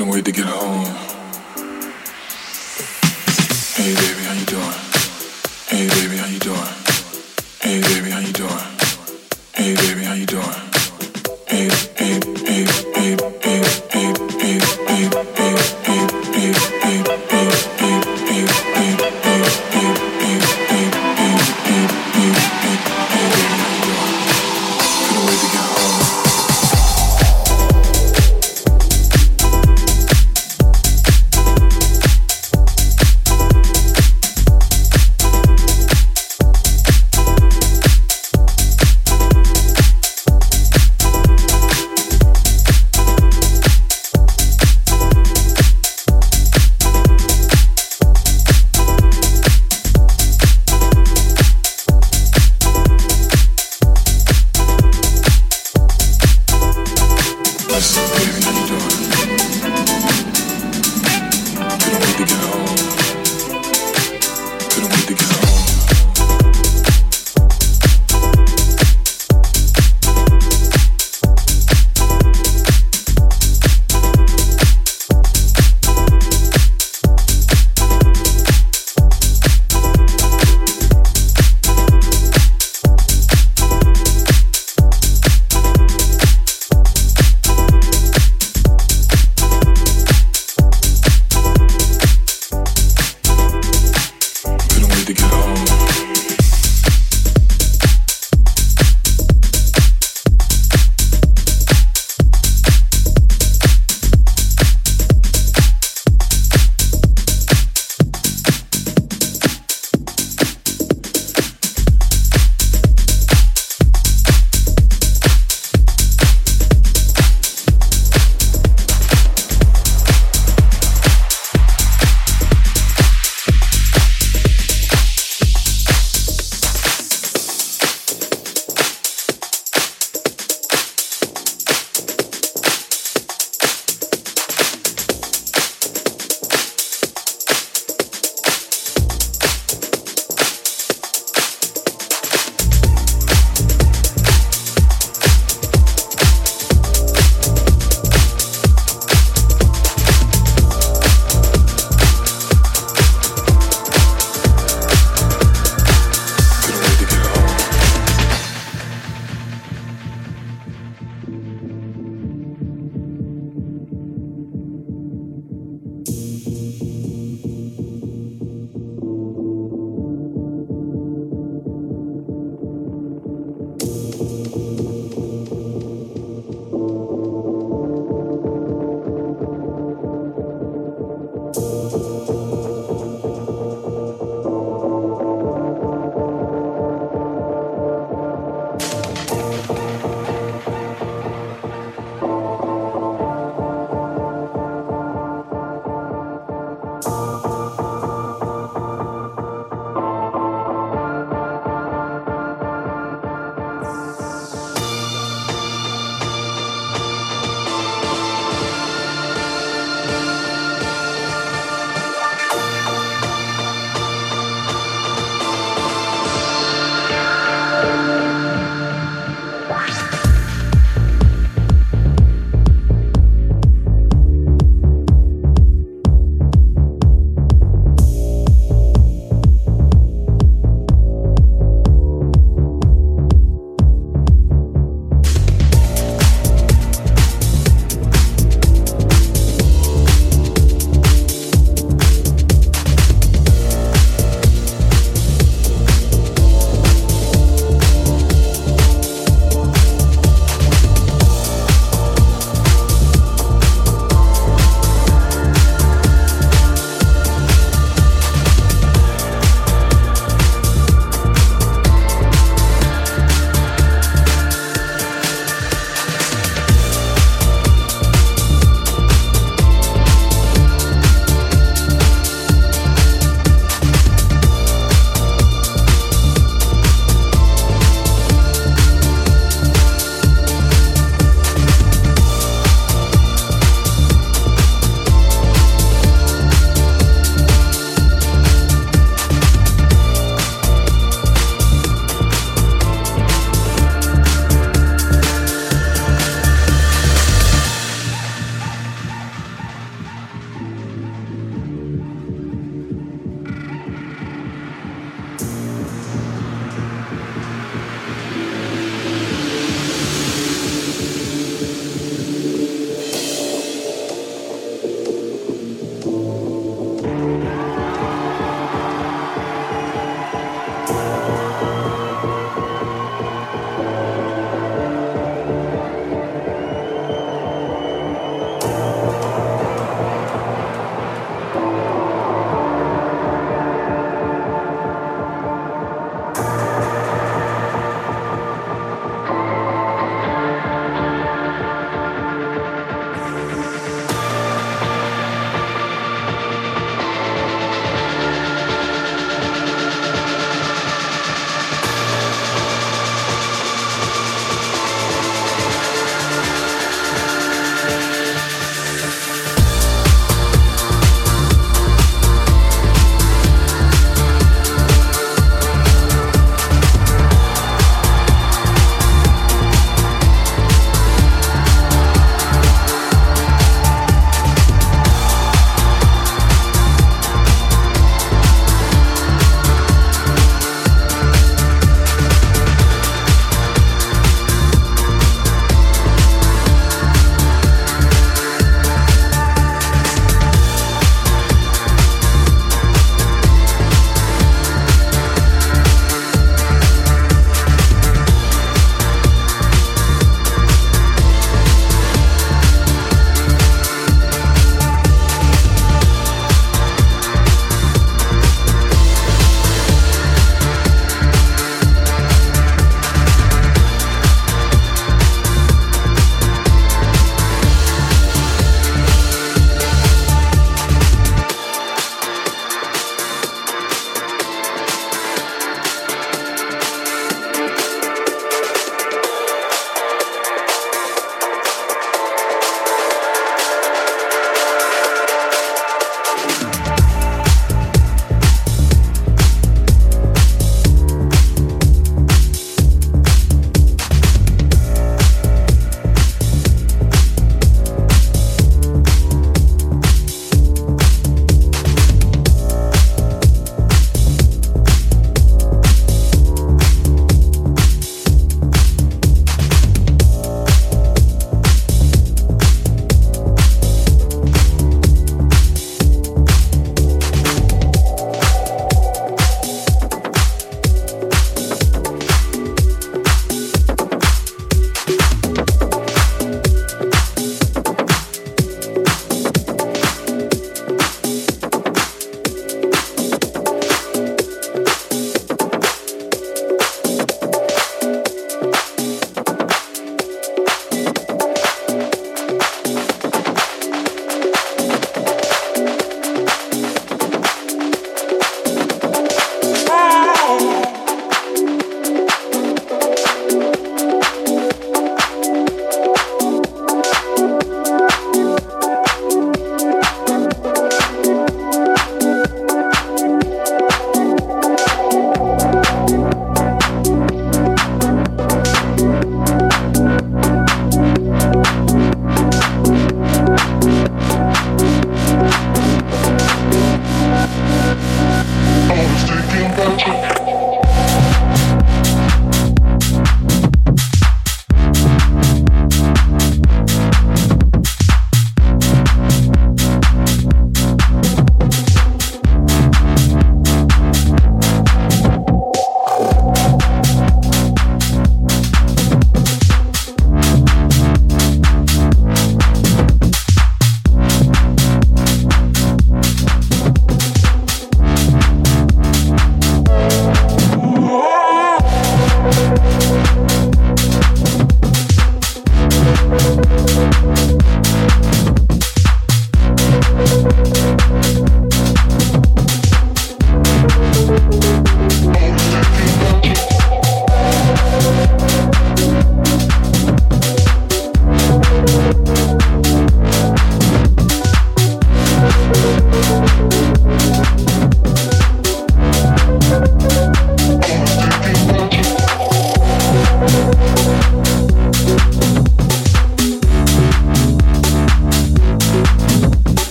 couldn't wait to get home. Hey baby, how you doing? Hey baby, how you doing? Hey baby, how you doing? Hey baby, how you doing? Hey, hey.